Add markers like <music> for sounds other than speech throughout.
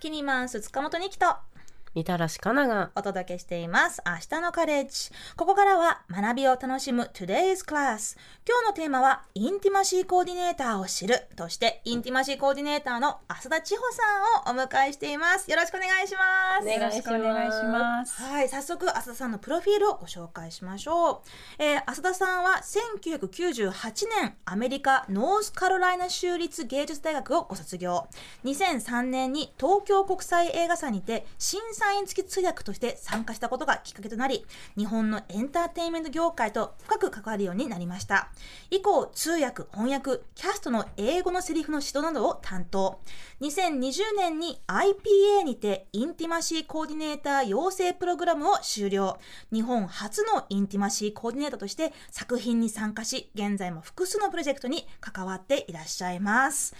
キニマンス塚本二木とみたらしかながお届けしています。明日のカレッジ。ここからは学びを楽しむ Today's Class。今日のテーマはインティマシーコーディネーターを知るとしてインティマシーコーディネーターの浅田千穂さんをお迎えしています。よろしくお願いします。お願いしますよろしくお願いします。はい、早速浅田さんのプロフィールをご紹介しましょう。えー浅田さんは1998年アメリカノースカロライナ州立芸術大学をご卒業。2003年に東京国際映画祭にて審査員付き通訳として参加したことがきっかけとなり、日本のエンターテインメント業界と深く関わるようになりました。以降、通訳、翻訳、キャストの英語のセリフの指導などを担当。2020年に IPA にてインティマシーコーディネーター養成プログラムを終了。日本初のインティマシーコーディネーターとして作品に参加し、現在も複数のプロジェクトに関わっていらっしゃいます。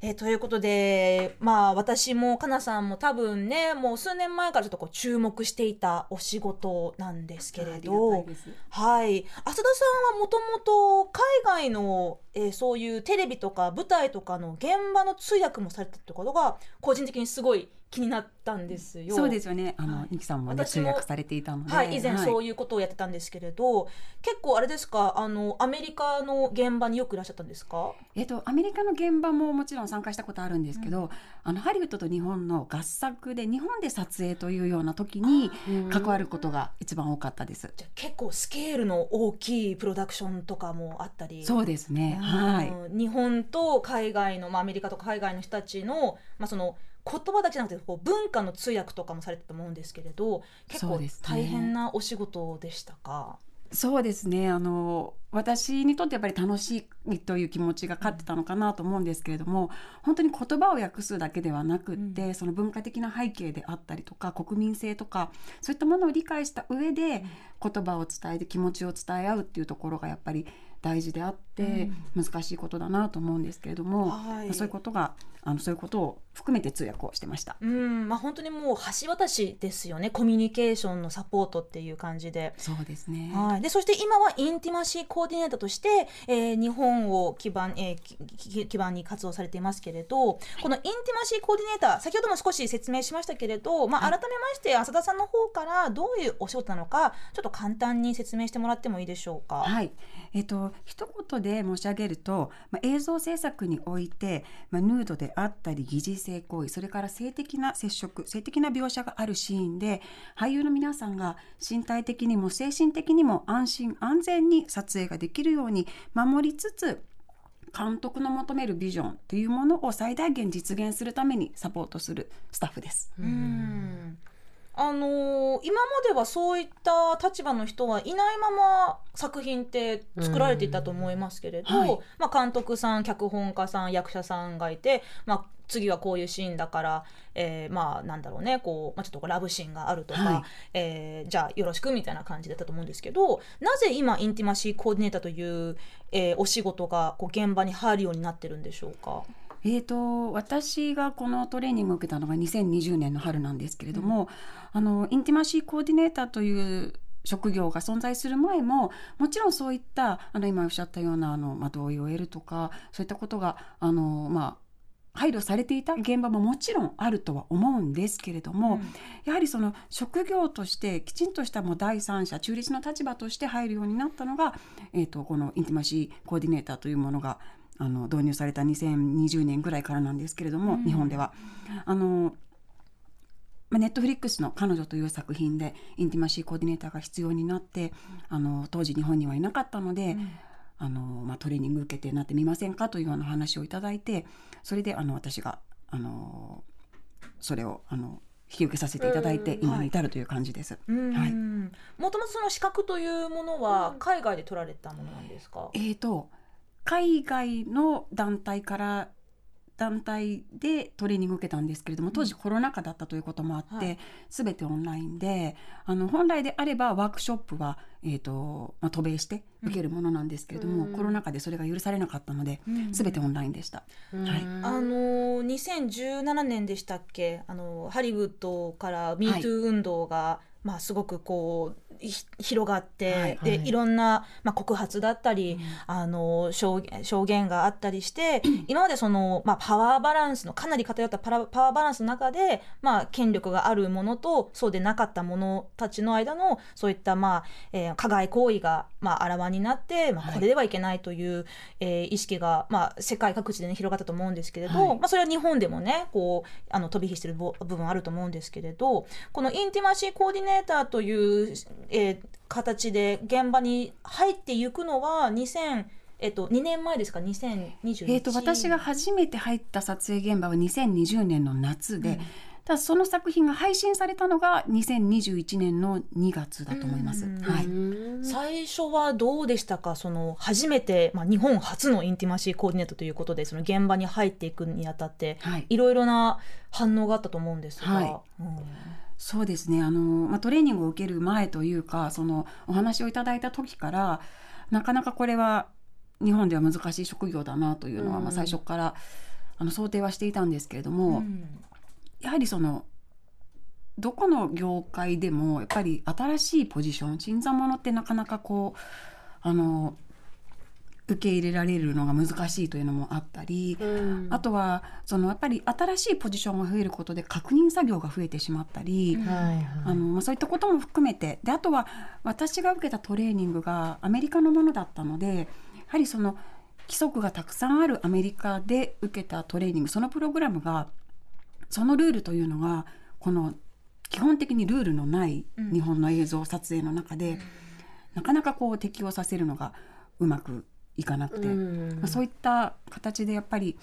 えーということで、まあ私もかなさんも多分ね、もう数年前からちょっとこう注目していたお仕事なんですけれど、はい。浅田さんはもともと海外の、えーそういうテレビとか舞台とかの現場の通訳もされてたってことが個人的にすごい気になったんですよ。そうですよね。あの、はいさんもね、私も通訳されていたので。はい、以前そういう。いうことをやってたんですけれど、結構あれですか、あのアメリカの現場によくいらっしゃったんですか？えっと、アメリカの現場ももちろん参加したことあるんですけど、あの、ハリウッドと日本の合作で、日本で撮影というような時に関わることが一番多かったです。じゃあ結構スケールの大きいプロダクションとかもあったり。そうですね。はい。うん日本と海外の、まあ、アメリカとか海外の人たちの,、まあその言葉だけじゃなくてこう文化の通訳とかもされてたと思うんですけれど結構大変なお仕事でしたか？そうですね。あの、私にとってやっぱり楽しいという気持ちが勝ってたのかなと思うんですけれども、本当に言葉を訳すだけではなくって、その文化的な背景であったりとか、国民性とか、そういったものを理解した上で、言葉を伝えて気持ちを伝え合うっていうところがやっぱり大事であって、難しいことだなと思うんですけれども、はいまあそういうことが、あの、そういうことを含めて通訳をしてました。うんまあ、本当にもう橋渡しですよねコミュニケーションのサポートっていう感じで。そうですね。はい、でそして今はインティマシーコーディネーターとして、えー日本を基盤,、えー基盤に活動されていますけれどこのインティマシーコーディネーター先ほども少し説明しましたけれど、まあ、改めまして浅田さんの方からどういうお仕事なのかちょっと簡単に説明してもらってもいいでしょうか？はい。えっ、と、一言で申し上げると、まあ、映像制作において、まあ、ヌードであったり、疑似性行為、それから性的な接触、性的な描写があるシーンで、俳優の皆さんが身体的にも精神的にも安心安全に撮影ができるように守りつつ、監督の求めるビジョンというものを最大限実現するためにサポートするスタッフです。うんあのー今まではそういった立場の人はいないまま作品って作られていたと思いますけれど、うんはいまあ、監督さん脚本家さん役者さんがいて、まあ、次はこういうシーンだから、えーまあなんだろうねこう、まあ、ちょっとこうラブシーンがあるとか、はいえーじゃあよろしくみたいな感じだったと思うんですけどなぜ今インティマシーコーディネーターという、えーお仕事がこう現場に入るようになってるんでしょうか。えー、と私がこのトレーニングを受けたのが2020年の春なんですけれども、あのインティマシーコーディネーターという職業が存在する前ももちろんそういったあの今おっしゃったようなあの、まあ、同意を得るとかそういったことがあの、まあ、配慮されていた現場ももちろんあるとは思うんですけれども、やはりその職業としてきちんとしたもう第三者中立の立場として入るようになったのが、えー、とこのインティマシーコーディネーターというものがあの導入された2020年ぐらいからなんですけれども、日本では。あのまあネットフリックスの彼女という作品でインティマシーコーディネーターが必要になって、あの当時日本にはいなかったので、あのまあ、トレーニング受けてなってみませんかというような話をいただいてそれであの私があのそれをあの引き受けさせていただいて今に至るという感じです。うん。はい。もともとその資格というものは海外で取られたものなんですか、えーと海外の団体から団体でトレーニングを受けたんですけれども当時コロナ禍だったということもあって、はい。全てオンラインであの本来であればワークショップは、えーとまあ、渡米して受けるものなんですけれども、コロナ禍でそれが許されなかったので、全てオンラインでした。はい。あの2017年でしたっけ？あのハリウッドから MeToo 運動が、まあ、すごくこうひ広がって、はいで、はい。いろんな、まあ、告発だったり、あの証言証言があったりして <clears throat> 今までその、まあ、パワーバランスのかなり偏ったパラパワーバランスの中で、まあ、権力があるものとそうでなかった者たちの間のそういった、まあえー加害行為が、まあ、あらわになって、まあ、はい。これではいけないという、えー意識が、まあ、世界各地で、ね、広がったと思うんですけれど、はい。まあ、それは日本でもねこうあの飛び火してる部部分あると思うんですけれどこのインティマシーコーディネーターという、えー形で現場に入っていくのは2000、えっと、2年前ですか？2021えー、と私が初めて入った撮影現場は2020年の夏で、うん。ただその作品が配信されたのが2021年の2月だと思います。うん。はい、うん最初はどうでしたか？その初めて、まあ、日本初のインティマシーコーディネートということでその現場に入っていくにあたってはい。いろいろな反応があったと思うんですが、はい。うんそうですね。あの、まあ、トレーニングを受ける前というかそのお話をいただいた時からなかなかこれは日本では難しい職業だなというのは、うん。まあ、最初からあの想定はしていたんですけれども、うん。やはりそのどこの業界でもやっぱり新しいポジション新参者ってなかなかこうあの受け入れられるのが難しいというのもあったり、うん。あとはそのやっぱり新しいポジションが増えることで確認作業が増えてしまったり、あのまあ、そういったことも含めてであとは私が受けたトレーニングがアメリカのものだったのでやはりその規則がたくさんあるアメリカで受けたトレーニングそのプログラムがそのルールというのがこの基本的にルールのないうん。日本の映像撮影の中で、なかなかこう適用させるのがうまくいかなくて、うん。まあ、そういった形でやっぱり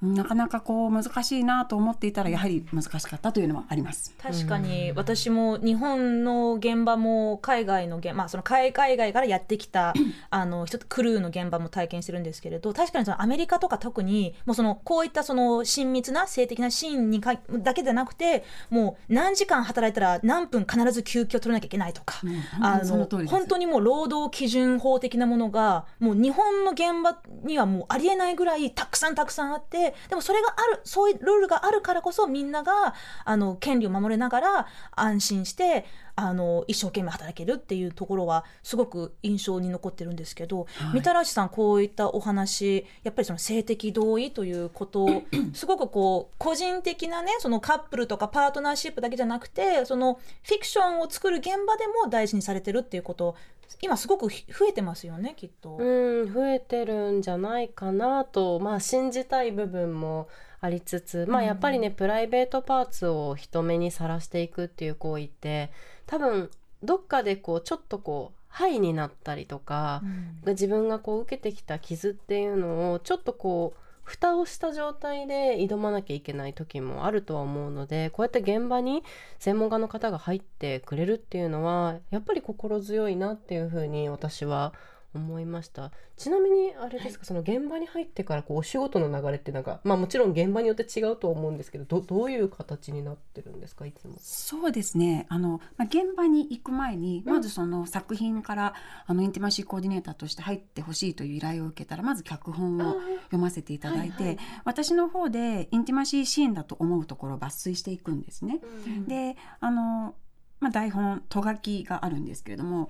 なかなかこう難しいなと思っていたらやはり難しかったというのはあります。確かに私も日本の現場も海外の現まあその海海外からやってきた <clears throat> あの人クルーの現場も体験してるんですけれど確かにそのアメリカとか特にもうそのこういったその親密な性的なシーンにかだけでなくてもう何時間働いたら何分必ず休憩を取らなきゃいけないとか。うんあ本当にその本当にもう労働基準法的なものがもう日本の現場にはもうありえないぐらいたくさんたくさんあってでもそれがあるそういうルールがあるからこそみんながあの権利を守れながら安心してあの一生懸命働けるっていうところはすごく印象に残ってるんですけど、はい。みたらしさんこういったお話やっぱりその性的同意ということを <clears throat> すごくこう個人的なねそのカップルとかパートナーシップだけじゃなくてそのフィクションを作る現場でも大事にされてるっていうこと今すごくひ増えてますよねきっと。うん、増えてるんじゃないかなと、まあ、信じたい部分もありつつ、まあ、やっぱりね、プライベートパーツを人目にさらしていくっていう行為って多分どっかでこうちょっとこうハイになったりとか、自分がこう受けてきた傷っていうのをちょっとこう蓋をした状態で挑まなきゃいけない時もあるとは思うのでこうやって現場に専門家の方が入ってくれるっていうのはやっぱり心強いなっていうふうに私は思いました。ちなみにあれですか、その現場に入ってからこうお仕事の流れってなんかまあもちろん現場によって違うとは思うんですけどどどういう形になってるんですかいつも。そうですね。あの、まあ、現場に行く前にまずその作品からあのインティマシーコーディネーターとして入ってほしいという依頼を受けたらまず脚本を読ませていただいて、はいはい。私の方でインティマシーシーンだと思うところを抜粋していくんですね。であの、まあ、台本と書きがあるんですけれども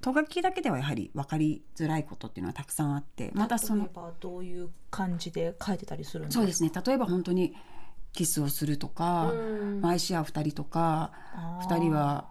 と書きだけではやはり分かりづらいことっていうのはたくさんあってまたその例えばどういう感じで書いてたりするんですか？そうですね。例えば本当にキスをするとか、うん。まあ愛し合う2人とかあー。2人は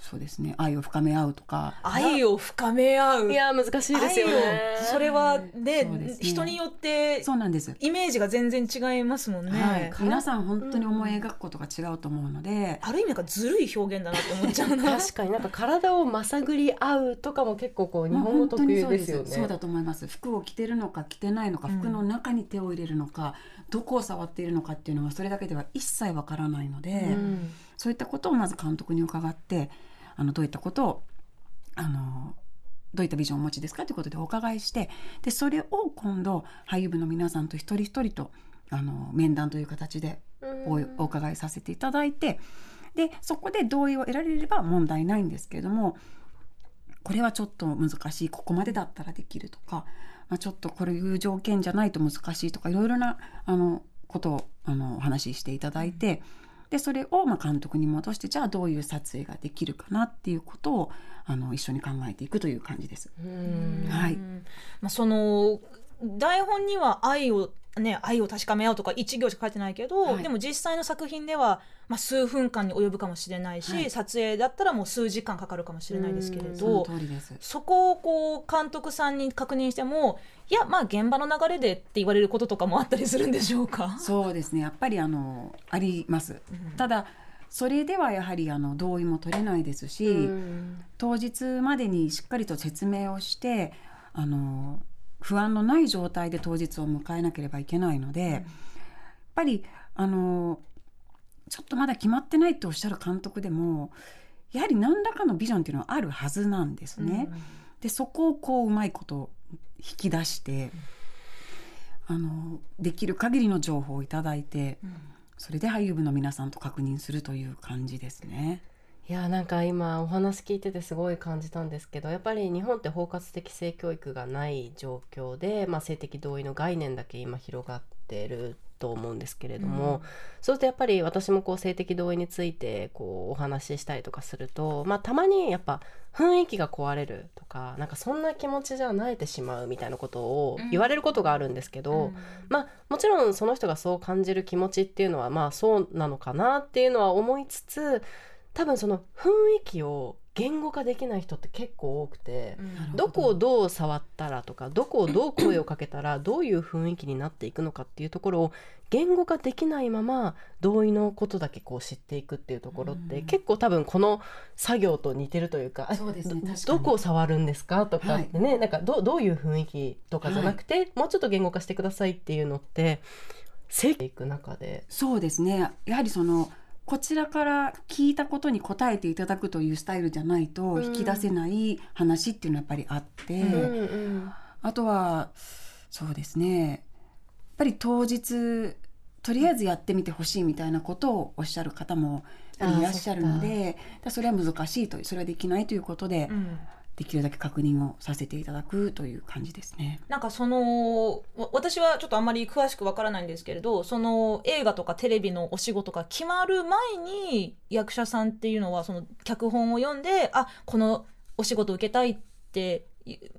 そうですね。愛を深め合うとか。愛を深め合う。いや難しいですよね。それはねね。人によってそうなんです、イメージが全然違いますもんね、はい、皆んさん本当に思い描くことが違うと思うので、ある意味なんかずるい表現だなって思っちゃうな。確かになんか体をまさぐり合うとかも結構こう日本語特有ですよね。そうだと思います。服を着てるのか着てないのかうん。服の中に手を入れるのか、どこを触っているのかっていうのはそれだけでは一切わからないので、うん。そういったことをまず監督に伺ってあのどういったことをあのどういったビジョンをお持ちですかということでお伺いしてでそれを今度俳優部の皆さんと一人一人とあの面談という形でおお伺いさせていただいてでそこで同意を得られれば問題ないんですけれどもこれはちょっと難しいここまでだったらできるとか、まあ、ちょっとこういう条件じゃないと難しいとかいろいろなあのことをあのお話ししていただいてでそれをまあ監督に戻してじゃあどういう撮影ができるかなっていうことをあの一緒に考えていくという感じです。うん。はい。まあ、その台本には愛をね愛を確かめ合うとか一行しか書いてないけど、はい。でも実際の作品では、まあ、数分間に及ぶかもしれないし、はい。撮影だったらもう数時間かかるかもしれないですけれど。そこをこう監督さんに確認してもいやまあ現場の流れでって言われることとかもあったりするんでしょうか？そうですね。やっぱりあのあります。ただそれではやはりあの同意も取れないですし、うん。当日までにしっかりと説明をしてあの不安のない状態で当日を迎えなければいけないので、やっぱりあのちょっとまだ決まってないっておっしゃる監督でもやはり何らかのビジョンっていうのはあるはずなんですね。でそこをこううまいこと引き出して、あのできる限りの情報をいただいてそれで俳優部の皆さんと確認するという感じですね。いやなんか今お話聞いててすごい感じたんですけどやっぱり日本って包括的性教育がない状況で、まあ、性的同意の概念だけ今広がってると思うんですけれども、うん。そうするとやっぱり私もこう性的同意についてこうお話ししたりとかすると、まあ、たまにやっぱ雰囲気が壊れるとかなんかそんな気持ちじゃ慣れてしまうみたいなことを言われることがあるんですけど、まあもちろんその人がそう感じる気持ちっていうのはまあそうなのかなっていうのは思いつつ多分その雰囲気を言語化できない人って結構多くて。どこをどう触ったらとかどこをどう声をかけたら <clears throat> どういう雰囲気になっていくのかっていうところを言語化できないまま同意のことだけこう知っていくっていうところって、うん。結構多分この作業と似てるというかそうですね。どこを触るんですかとかってね、なんかどどういう雰囲気とかじゃなくて、もうちょっと言語化してくださいっていうのって整理いく中で。そうですね。やはりそのこちらから聞いたことに答えていただくというスタイルじゃないとうん。引き出せない話っていうのはやっぱりあって、うんうんあとはそうですね。やっぱり当日とりあえずやってみてほしいみたいなことをおっしゃる方もいらっしゃるのでだそれは難しいとそれはできないということで、うんできるだけ確認をさせていただくという感じですね。なんかそのわ私はちょっとあんまり詳しくわからないんですけれどその映画とかテレビのお仕事が決まる前に役者さんっていうのはその脚本を読んであこのお仕事受けたいってい必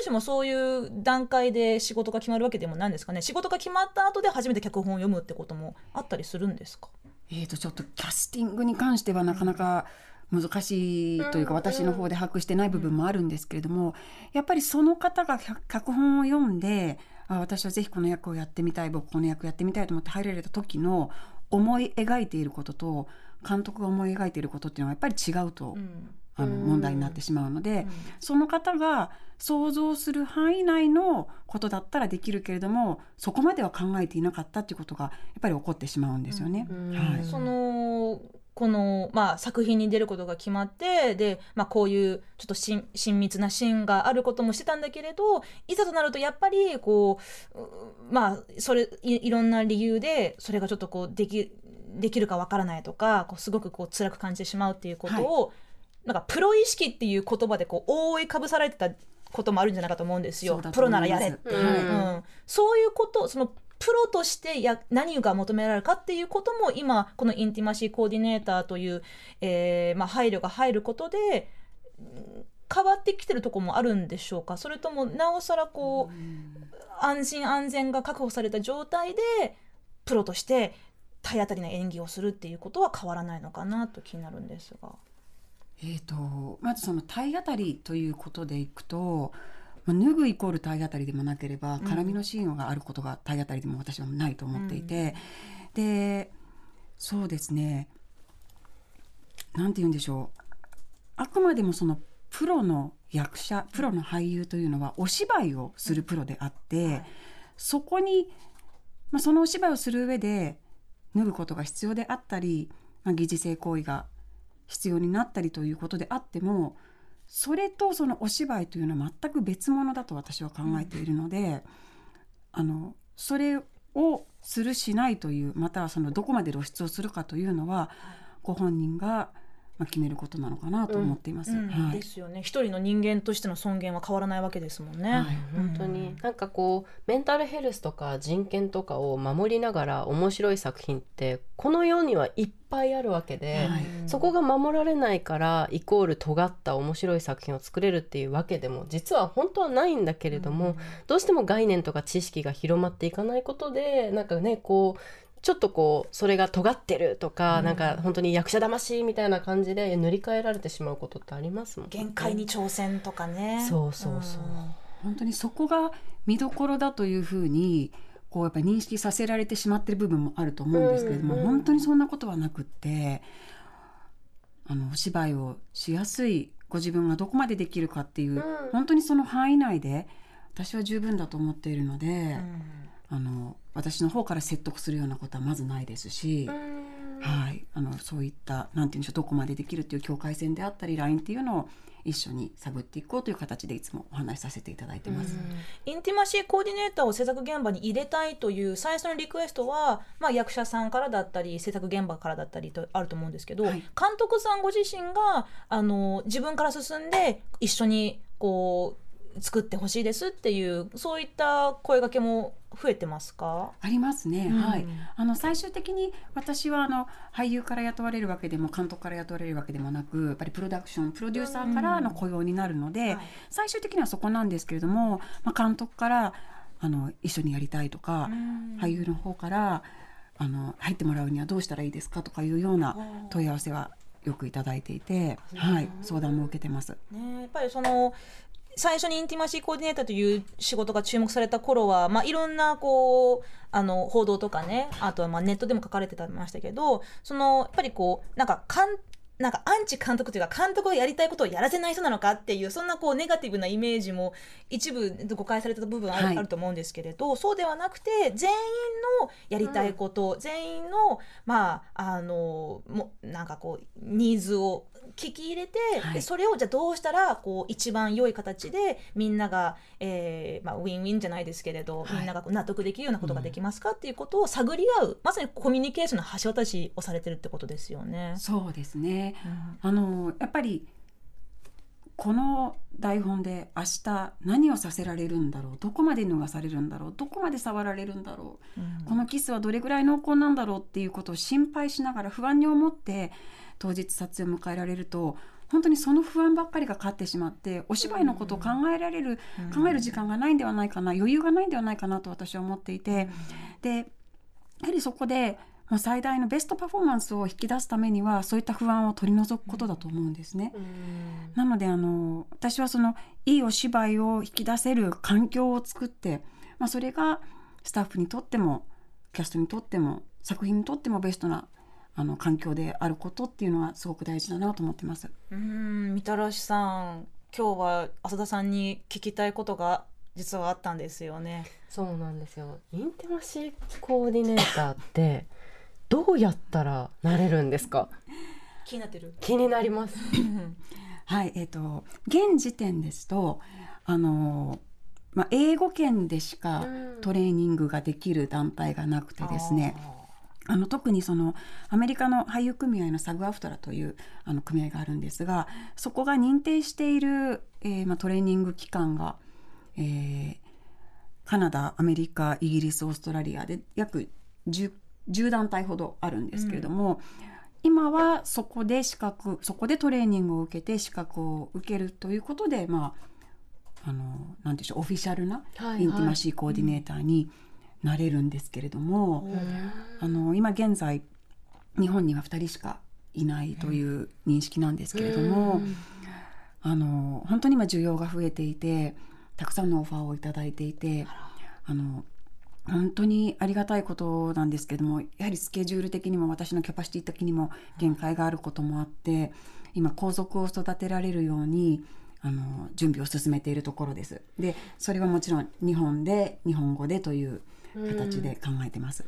ずしもそういう段階で仕事が決まるわけでもないんですかね仕事が決まった後で初めて脚本を読むってこともあったりするんですか？えー、とちょっとキャスティングに関してはなかなか難しいというか、うん私の方で把握してない部分もあるんですけれども、やっぱりその方が脚脚本を読んであ私はぜひこの役をやってみたい僕この役やってみたいと思って入られた時の思い描いていることと監督が思い描いていることっていうのはやっぱり違うと、うん。あのうん。問題になってしまうので、うん。その方が想像する範囲内のことだったらできるけれどもそこまでは考えていなかったっていうことがやっぱり起こってしまうんですよね。うん。はい。そのこの、まあ、作品に出ることが決まってで、まあ、こういうちょっと親親密なシーンがあることもしてたんだけれどいざとなるとやっぱりこううまあそれいいろんな理由でそれがちょっとこうできできるかわからないとかこうすごくこう辛く感じてしまうっていうことを、なんかプロ意識っていう言葉でこう覆いかぶされてたこともあるんじゃないかと思うんですよ。そうだとプロならやれって。うんうん、そういうことそのプロとしてや何が求められるかっていうことも今このインティマシーコーディネーターという、えーまあ、配慮が入ることで変わってきてるとこもあるんでしょうか？それともなおさらこう、安心安全が確保された状態でプロとして体当たりな演技をするっていうことは変わらないのかなと気になるんですが。えー、とまずその体当たりということでいくと、まあ、脱ぐイコール体当たりでもなければうん。絡みのシーンがあることが体当たりでも私はないと思っていて、でそうですね。なんて言うんでしょう。あくまでもそのプロの役者プロの俳優というのはお芝居をするプロであって、はい。そこに、まあ、そのお芝居をする上で脱ぐことが必要であったり、まあ、疑似性行為が必要になったりということであってもそれとそのお芝居というのは全く別物だと私は考えているので、あのそれをするしないというまたはそのどこまで露出をするかというのはご本人が、まあ、決めることなのかなと思っています。うんはい。ですよね。一人の人間としての尊厳は変わらないわけですもんね。はい。本当に。なんかこうメンタルヘルスとか人権とかを守りながら面白い作品ってこの世にはいっぱいあるわけで、はい。そこが守られないからイコール尖った面白い作品を作れるっていうわけでも実は本当はないんだけれども、どうしても概念とか知識が広まっていかないことでなんかねこうちょっとこうそれが尖ってるとか、うん。なんか本当に役者魂みたいな感じで塗り替えられてしまうことってありますもんね。限界に挑戦とかね。そうそうそう本当にそこが見どころだというふうにこうやっぱり認識させられてしまってる部分もあると思うんですけれども、うんうん。本当にそんなことはなくってあのお芝居をしやすいご自分がどこまでできるかっていう、うん。本当にその範囲内で私は十分だと思っているので、うんあの私の方から説得するようなことはまずないですし。うんはい、あのそういったなんていうんでしょうどこまでできるっていう境界線であったりラインっていうのを一緒に探っていこうという形でいつもお話しさせていただいてます。インティマシーコーディネーターを制作現場に入れたいという最初のリクエストは、まあ、役者さんからだったり制作現場からだったりとあると思うんですけど、はい監督さんご自身があの自分から進んで一緒にこう作ってほしいですっていうそういった声掛けも増えてますか、ありますね、うん。はい。あの最終的に私はあの俳優から雇われるわけでも監督から雇われるわけでもなくやっぱりプロダクションプロデューサーからの雇用になるので、はい。最終的にはそこなんですけれども、まあ、監督からあの一緒にやりたいとか、俳優の方からあの入ってもらうにはどうしたらいいですかとかいうような問い合わせはよくいただいていて、はい、相談も受けてます。ね、やっぱりその最初にインティマシーコーディネーターという仕事が注目された頃は、まあ、いろんなこうあの報道とかねあとはまあネットでも書かれてたましたけどそのやっぱりこうなんかかんなんかアンチ監督というか監督がやりたいことをやらせない人なのかっていうそんなこうネガティブなイメージも一部誤解されてた部分ある,、はい。あると思うんですけれどそうではなくて全員のやりたいこと、全員のまああのもなんかこうニーズを聞き入れて、はい。でそれをじゃあどうしたらこう一番良い形でみんなが、えーまあ、ウィンウィンじゃないですけれど、はい。みんなが納得できるようなことができますか？っていうことを探り合う、まさにコミュニケーションの橋渡しをされてるってことですよね。そうですね。うん。あのやっぱりこの台本で明日何をさせられるんだろう？どこまで脱がされるんだろう？どこまで触られるんだろう？このキスはどれぐらい濃厚なんだろう？っていうことを心配しながら不安に思って当日撮影を迎えられると本当にその不安ばっかりが勝ってしまってお芝居のことを考えられる、考える時間がないんではないかな余裕がないんではないかなと私は思っていて、でやはりそこで、まあ、最大のベストパフォーマンスを引き出すためにはそういった不安を取り除くことだと思うんですね。なのであの私はそのいいお芝居を引き出せる環境を作って、まあ、それがスタッフにとってもキャストにとっても作品にとってもベストなあの環境であることっていうのはすごく大事だなと思ってます。うんみたらしさん今日は浅田さんに聞きたいことが実はあったんですよね。そうなんですよインティマシーコーディネーターってどうやったらなれるんですか？気になってる？気になります <laughs> はい、えっ、と現時点ですとあのまあ英語圏でしかうんトレーニングができる団体がなくてですね。あの特にそのアメリカの俳優組合のサグアフトラというあの組合があるんですがそこが認定している、えーまあ、トレーニング機関が、えーカナダアメリカイギリスオーストラリアで約 10, 10団体ほどあるんですけれども、今はそこで資格そこでトレーニングを受けて資格を受けるということでまああのなんでしょうオフィシャルなはい。インティマシーコーディネーターになれるんですけれども、あの今現在日本には2人しかいないという認識なんですけれども、あの本当に今需要が増えていてたくさんのオファーをいただいていてあの本当にありがたいことなんですけどもやはりスケジュール的にも私のキャパシティ的にも限界があることもあって今皇族を育てられるようにあの準備を進めているところです。でそれはもちろん日本で日本語でという形で考えてます。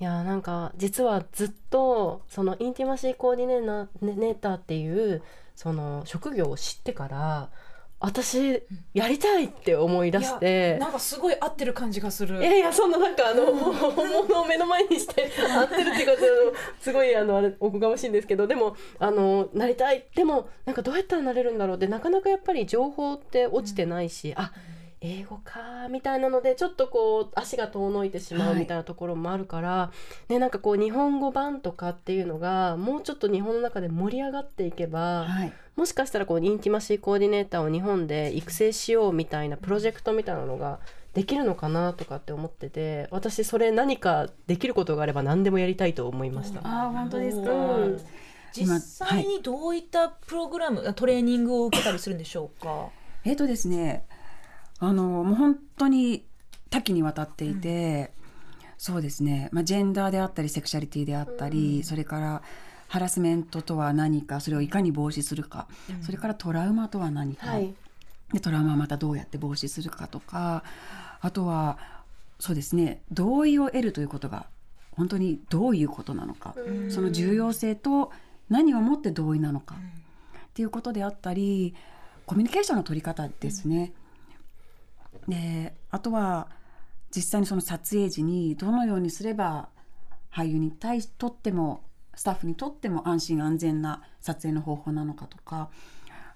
いやなんか実はずっとそのインティマシーコーディネーターっていうその職業を知ってから私やりたいって思い出して。なんかすごい合ってる感じがする。いやいやそんななんかあの本物を目の前にして <laughs> 合ってるっていうかすごいあのあれおこがましいんですけどでもあのなりたい。でもなんかどうやったらなれるんだろうってなかなかやっぱり情報って落ちてないし、うん、あ英語かみたいなのでちょっとこう足が遠のいてしまうみたいなところもあるから、はい、ね、なんかこう日本語版とかっていうのがもうちょっと日本の中で盛り上がっていけば、はい、もしかしたらこうインティマシーコーディネーターを日本で育成しようみたいなプロジェクトみたいなのができるのかなとかって思ってて私それ何かできることがあれば何でもやりたいと思いました。あ本当ですか、うん。実際にどういったプログラム、はい、トレーニングを受けたりするんでしょうか？えっ、とですね、あのもう本当に多岐にわたっていて、うん、そうですね、まあ、ジェンダーであったりセクシャリティであったり、うん、それからハラスメントとは何かそれをいかに防止するか、うん、それからトラウマとは何か、はい、でトラウマはまたどうやって防止するかとか。あとはそうですね。同意を得るということが本当にどういうことなのか、その重要性と何をもって同意なのか、っていうことであったりコミュニケーションの取り方ですね。であとは実際にその撮影時にどのようにすれば俳優に対しとってもスタッフにとっても安心安全な撮影の方法なのかとか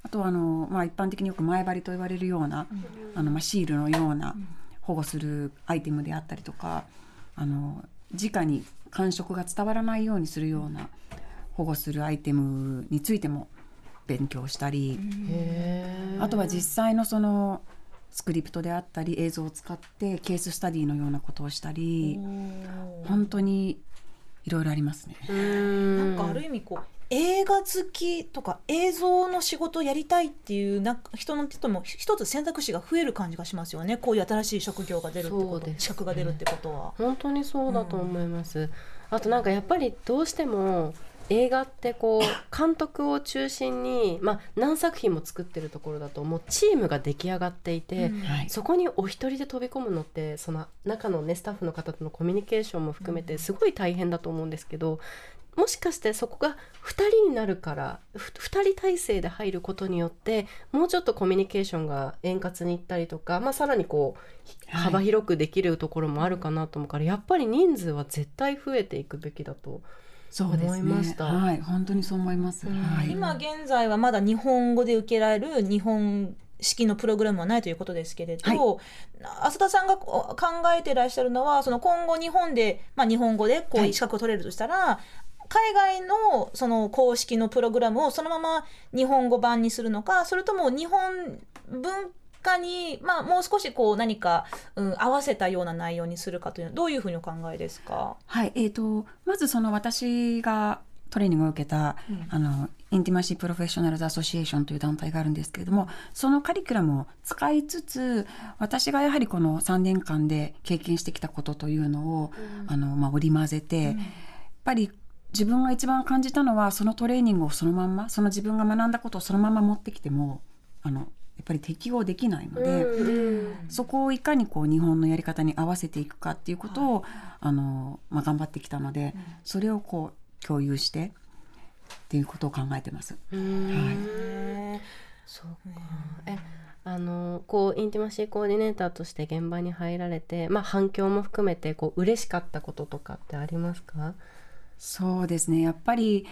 あとはあの、まあ、一般的によく前張りと言われるような、あのまあ、シールのような保護するアイテムであったりとかあの直に感触が伝わらないようにするような保護するアイテムについても勉強したりあとは実際のそのスクリプトであったり映像を使ってケーススタディのようなことをしたり本当にいろいろありますね。なんかある意味こう映画好きとか映像の仕事をやりたいっていうな人の人も一つ選択肢が増える感じがしますよね。こういう新しい職業が出るってこと、ね、資格が出るってことは。本当にそうだと思います、うん、あとなんかやっぱりどうしても映画ってこう監督を中心に、まあ、何作品も作ってるところだともうチームが出来上がっていて、うん。はい、そこにお一人で飛び込むのってその中の、ね、スタッフの方とのコミュニケーションも含めてすごい大変だと思うんですけどもしかしてそこが2人になるから2人体制で入ることによってもうちょっとコミュニケーションが円滑にいったりとか、まあ、さらにこう幅広くできるところもあるかなと思うから、はい、やっぱり人数は絶対増えていくべきだと。思いました。はい、本当にそう思います。はい、今現在はまだ日本語で受けられる日本式のプログラムはないということですけれど、はい、浅田さんが考えてらっしゃるのはその今後日本で、まあ、日本語でこういう資格を取れるとしたら、はい、海外のその公式のプログラムをそのまま日本語版にするのかそれとも日本文化に、まあ、もう少しこう何か、うん、合わせたような内容にするかというのはどういうふうにお考えですか、はいえーと、まずその私がトレーニングを受けた、うん、あのインティマシー・プロフェッショナルズ・アソシエーションという団体があるんですけれどもそのカリキュラムを使いつつ私がやはりこの3年間で経験してきたことというのを、うん、あのまあ、織り交ぜて、うん、やっぱり自分が一番感じたのはそのトレーニングをそのまんまその自分が学んだことをそのまま持ってきてもあのやっぱり適応できないので、そこをいかにこう日本のやり方に合わせていくかっていうことを、はい、あのまあ、頑張ってきたので、うん、それをこう共有してっていうことを考えてます。はい、そうか。えあのこうインティマシーコーディネーターとして現場に入られて、まあ、反響も含めてこう嬉しかったこととかってありますか？そうですね。やっぱり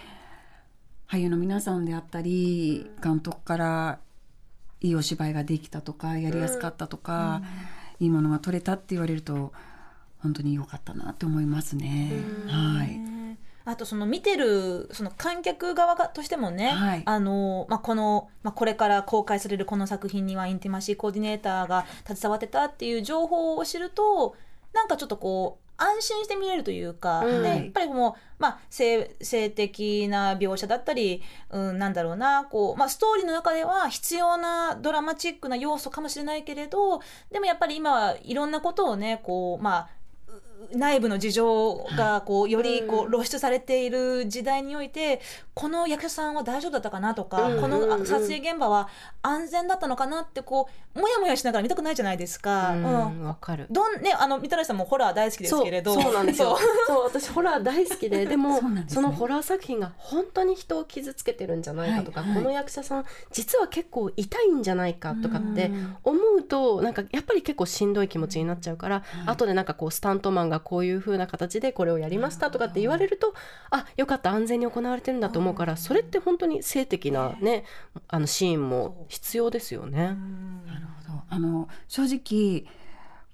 俳優の皆さんであったり監督からいいお芝居ができたとかやりやすかったとか、うん、いいものが撮れたって言われると本当に良かったなって思いますね。はい。あとその見てるその観客側としてもね、はい、あのまあ、この、まあ、これから公開されるこの作品にはインティマシーコーディネーターが携わってたっていう情報を知るとなんかちょっとこう安心して見れるというか、うん、でやっぱりもう、まあ、性性的な描写だったり、うん、なんだろうなこう、まあ、ストーリーの中では必要なドラマチックな要素かもしれないけれどでもやっぱり今はいろんなことをねこう、まあ、内部の事情がこうよりこうう露出されている時代においてこの役者さんは大丈夫だったかなとか、うん。この撮影現場は安全だったのかなってこうもやもやしながら見たくないじゃないですか。ううん。んわかる。どんねあのみたらしさんもホラー大好きですけれど。そうそうなんですよ。そう。私ホラー大好きで <laughs> でもそのホラー作品が本当に人を傷つけてるんじゃないかとか、はい。はいこの役者さん実は結構痛いんじゃないかとかってうん。思うとなんかやっぱり結構しんどい気持ちになっちゃうから、はい後でなんかこうスタントマンがこういう風な形でこれをやりましたとかって言われるとあよかった安全に行われてるんだと思うからそれって本当に性的なねあのシーンも必要ですよね。うん。なるほど。あの正直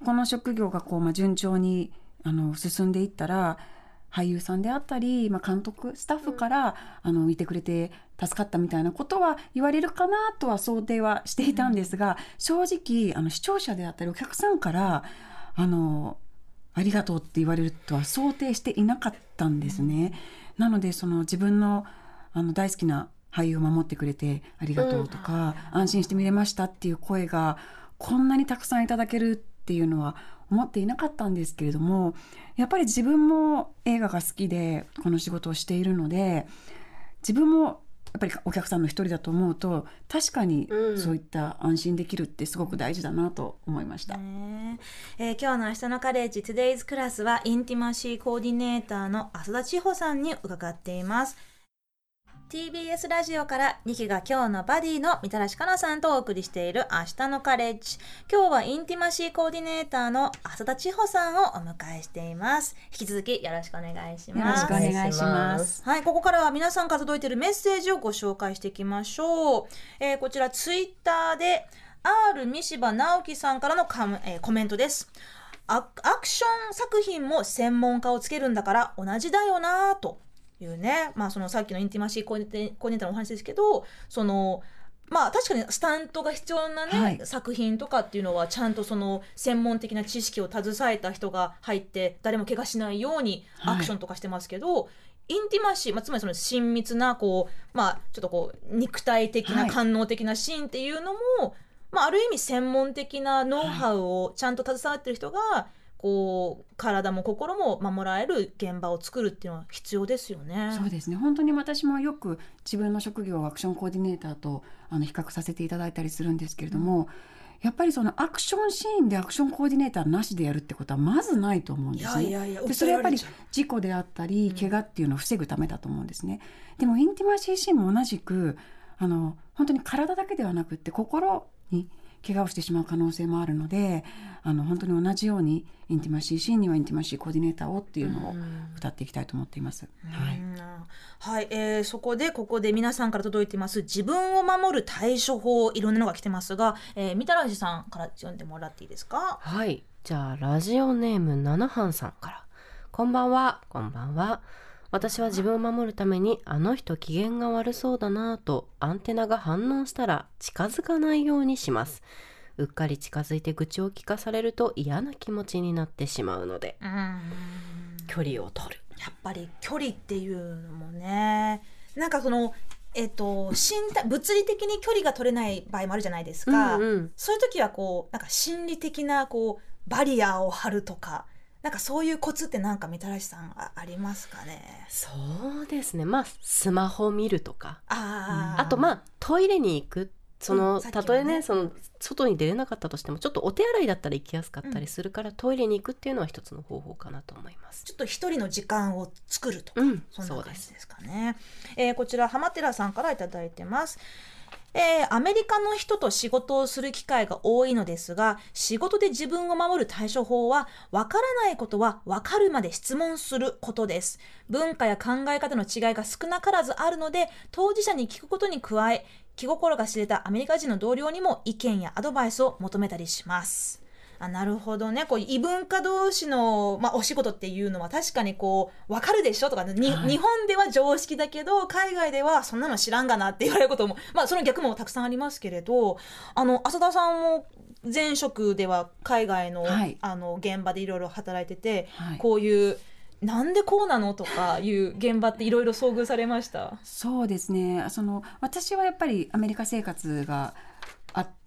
この職業がこう、まあ、順調にあの進んでいったら俳優さんであったり、まあ、監督スタッフから、あのいてくれて助かったみたいなことは言われるかなとは想定はしていたんですが、正直あの視聴者であったりお客さんからあのありがとうって言われるとは想定していなかったんですね。なのでその自分のあの大好きな俳優を守ってくれてありがとうとか、安心して見れましたっていう声がこんなにたくさんいただけるっていうのは思っていなかったんですけれどもやっぱり自分も映画が好きでこの仕事をしているので自分もやっぱりお客さんの一人だと思うと確かにうん。そういった安心できるってすごく大事だなと思いました。ねえ。ー今日の明日のカレッジ Today's クラスはインティマシーコーディネーターの浅田千穂さんに伺っています TBS ラジオから2期が今日のバディのみたらしかなさんとお送りしている明日のカレッジ今日はインティマシーコーディネーターの浅田千穂さんをお迎えしています引き続きよろしくお願いしよろますしくお願いします。はい、ここからは皆さんから届いているメッセージをご紹介していきましょう。えーこちらツイッターで R 三柴直樹さんからのカム、えーコメントです。アアクション作品も専門家をつけるんだから同じだよなというね、まあそのさっきのインティマシーコーディネコーターのお話ですけど、そのまあ確かにスタントが必要なね、はい。作品とかっていうのはちゃんとその専門的な知識を携えた人が入って誰も怪我しないようにアクションとかしてますけど、インティマシー、まあ、つまりその親密なこう、まあ、ちょっとこう肉体的なはい。官能的なシーンっていうのも、まあ、ある意味専門的なノウハウをちゃんと携わってる人がこう体も心も守られる現場を作るっていうのは必要ですよね。そうですね本当に私もよく自分の職業をアクションコーディネーターとあの比較させていただいたりするんですけれども、やっぱりそのアクションシーンでアクションコーディネーターなしでやるってことはまずないと思うんですね。いやいやでそれやっぱり事故であったり怪我っていうのを防ぐためだと思うんですね。でもインティマシーシーンも同じくあの本当に体だけではなくって心に怪我をしてしまう可能性もあるのであの本当に同じようにインティマシーシーンにはインティマシーコーディネーターをっていうのを歌っていきたいと思っています。はいうんはい、えーそこでここで皆さんから届いています自分を守る対処法いろんなのが来てますが、えー、みたらしさんから読んでもらっていいですか？はい。じゃあ、ラジオネーム七班さんから。こんばんは。こんばんは。私は自分を守るために、あの人機嫌が悪そうだなぁと、アンテナが反応したら近づかないようにします。うっかり近づいて愚痴を聞かされると嫌な気持ちになってしまうので、うん距離を取る。やっぱり距離っていうのもねなんかそのえっと身体物理的に距離が取れない場合もあるじゃないですか、うんうんそういう時はこうなんか心理的なこうバリアを張るとかなんかそういうコツってなんかみたらしさんあありますかね？そうですね。まあ、スマホ見るとか。あーあと、まあ、トイレに行く。その、うんたとえねその外に出れなかったとしてもちょっとお手洗いだったら行きやすかったりするから、トイレに行くっていうのは一つの方法かなと思います。ちょっと一人の時間を作るとか、うん、そんなそうです。感じですかね。えーこちら浜寺さんからいただいてます。えーアメリカの人と仕事をする機会が多いのですが仕事で自分を守る対処法はわからないことはわかるまで質問することです。文化や考え方の違いが少なからずあるので当事者に聞くことに加え気心が知れたアメリカ人の同僚にも意見やアドバイスを求めたりします。あなるほどね。こう異文化同士の、まあ、お仕事っていうのは確かにこう分かるでしょとか、ね。にはい。日本では常識だけど海外ではそんなの知らんがなって言われることも、<laughs> まあ、その逆もたくさんありますけれどあの浅田さんも前職では海外の,、はい。あの現場でいろいろ働いてて、はい。こういうなんでこうなのとかいう現場っていろいろ遭遇されました？そうですね。その私はやっぱりアメリカ生活が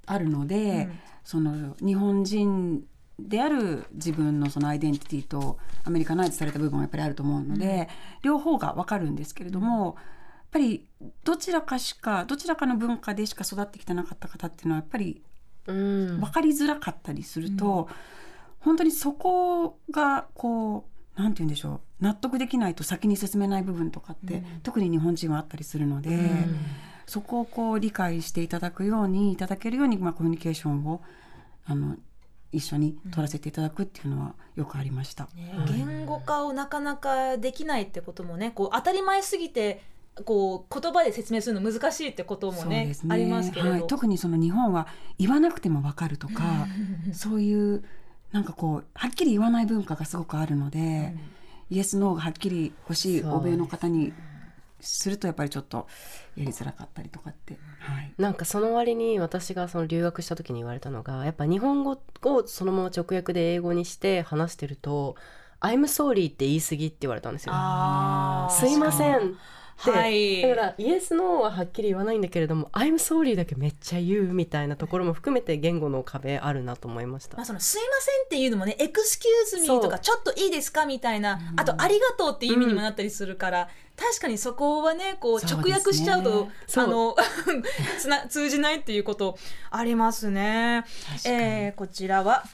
ああるので、うん。その日本人である自分のそのアイデンティティとアメリカナイズされた部分はやっぱりあると思うので、両方が分かるんですけれども、やっぱりどちらかしかどちらかの文化でしか育ってきてなかった方っていうのはやっぱりうん分かりづらかったりすると、本当にそこがこうなんて言うんでしょう納得できないと先に進めない部分とかって、特に日本人はあったりするので、そこをこう理解していただくようにいただけるように、まあ、コミュニケーションをあの一緒に取らせていただくっていうのはよくありました。ね言語化をなかなかできないってこともねこう当たり前すぎてこう言葉で説明するの難しいってこともねそうですありますけれど、はい、特にその日本は言わなくても分かるとかそういうなんかこうはっきり言わない文化がすごくあるので、イエスノーがはっきり欲しい欧米の方にするとやっぱりちょっとやりづらかったりとかって、はい、なんかその割に私がその留学した時に言われたのがやっぱ日本語をそのまま直訳で英語にして話してると「I'm sorry」って言い過ぎって言われたんですよ。すいませんって、はい。だからイエス・ノーははっきり言わないんだけれども「I'm sorry」だけめっちゃ言うみたいなところも含めて言語の壁あるなと思いました。まあ、。そのすいませんっていうのもね、エクスキューズミーとか、ちょっといいですかみたいな、あと、ありがとうっていう意味にもなったりするから、確かにそこはね、こう、直訳しちゃうと、そう。あの、<laughs> つな、通じないっていうことありますね。えーこちらは、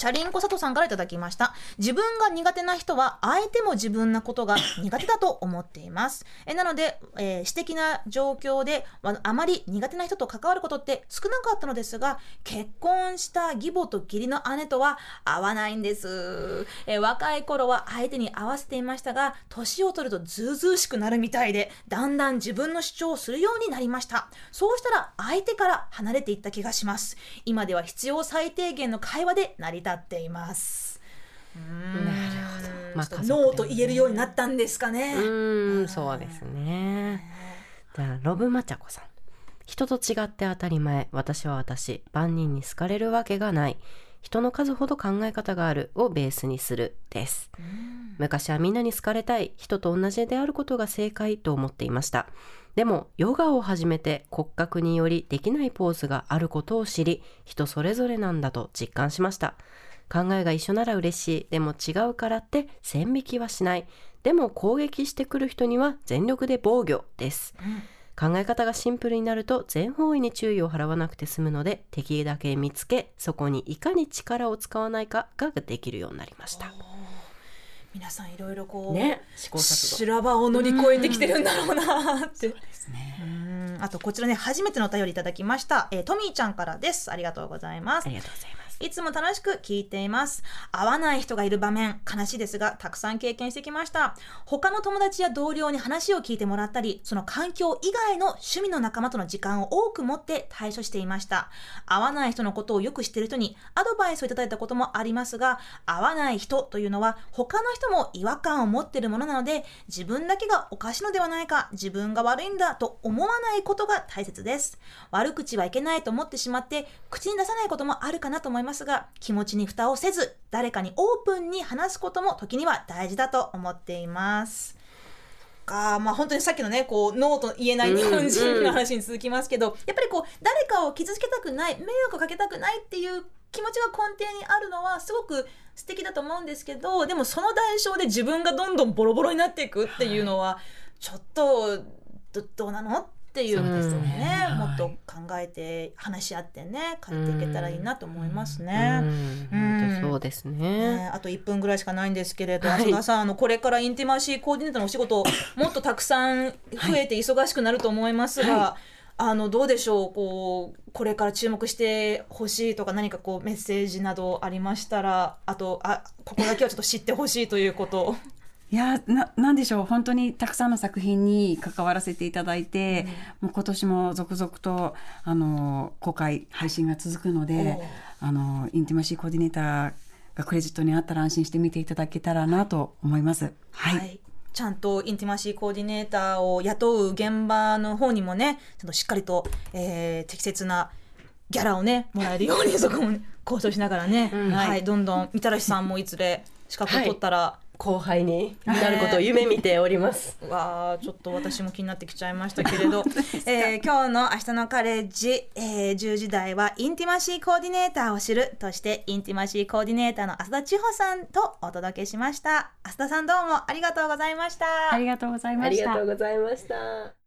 チャリンコ佐藤さんからいただきました。自分が苦手な人は相手も自分のことが <laughs> 苦手だと思っています。えなので、えー私的な状況でああまり苦手な人と関わることって少なかったのですが、結婚した義母と義理の姉とは合わないんです。えー若い頃は相手に合わせていましたが、年を取るとずうずうしくなるみたいで、だんだん自分の主張をするようになりました。そうしたら相手から離れていった気がします。今では必要最低限の会話で成り立っています。なるほどまあノーと言えるようになったんですかね。うーんそうですね。じゃあロブマチャコさん。人と違って当たり前。私は私。万人に好かれるわけがない。人の数ほど考え方があるをベースにするです。昔はみんなに好かれたい人と同じであることが正解と思っていました。でもヨガを始めて骨格によりできないポーズがあることを知り、人それぞれなんだと実感しました。考えが一緒なら嬉しい。でも違うからって線引きはしない。でも攻撃してくる人には全力で防御です。考え方がシンプルになると全方位に注意を払わなくて済むので敵だけ見つけそこにいかに力を使わないかができるようになりました。皆さんいろいろこう、ね試行錯誤。修羅場を乗り越えてきてるんだろうなって。ですねうんあとこちらね初めてのお便りいただきました、えートミーちゃんからですありがとうございますありがとうございます。いつも楽しく聞いています。合わない人がいる場面、悲しいですが、たくさん経験してきました。他の友達や同僚に話を聞いてもらったり、その環境以外の趣味の仲間との時間を多く持って対処していました。合わない人のことをよく知っている人にアドバイスをいただいたこともありますが、合わない人というのは他の人も違和感を持っているものなので、自分だけがおかしいのではないか、自分が悪いんだと思わないことが大切です。悪口はいけないと思ってしまって、口に出さないこともあるかなと思いますが、気持ちに蓋をせず、誰かにオープンに話すことも時には大事だと思っています。かまあ本当にさっきのねこうノーと言えない日本人の話に続きますけど、やっぱりこう誰かを傷つけたくない迷惑をかけたくないっていう気持ちが根底にあるのはすごく素敵だと思うんですけどでもその代償で自分がどんどんボロボロになっていくっていうのはちょっとどどうなのっていうのですよねもっと考えて話し合ってね変えていけたらいいなと思いますね。うんそうですね。ねあと1分ぐらいしかないんですけれど、はいさんあのこれからインティマシーコーディネーターのお仕事もっとたくさん増えて忙しくなると思いますが、はあのどうでしょうこうこれから注目してほしいとか何かこうメッセージなどありましたらあとあここだけはちょっと知ってほしいということ。いやななんでしょう。本当にたくさんの作品に関わらせていただいて、もう今年も続々とあの公開配信が続くのであのインティマシーコーディネーターがクレジットにあったら安心して見ていただけたらなと思います。はい、はい。ちゃんとインティマシーコーディネーターを雇う現場の方にもねちゃんとしっかりと、えー適切なギャラをねもらえるようにそこも、ね、交渉しながらね、うん。はい、どんどんみたらしさんもいずれ資格を取ったら、後輩になることを夢見ております。<laughs> わあちょっと私も気になってきちゃいましたけれど、<laughs> えー今日の「明日のカレッジ」えー10時台はインティマシーコーディネーターを知るとしてインティマシーコーディネーターの浅田千穂さんとお届けしました浅田さんどうもありがとうございましたありがとうございましたありがとう。ございました。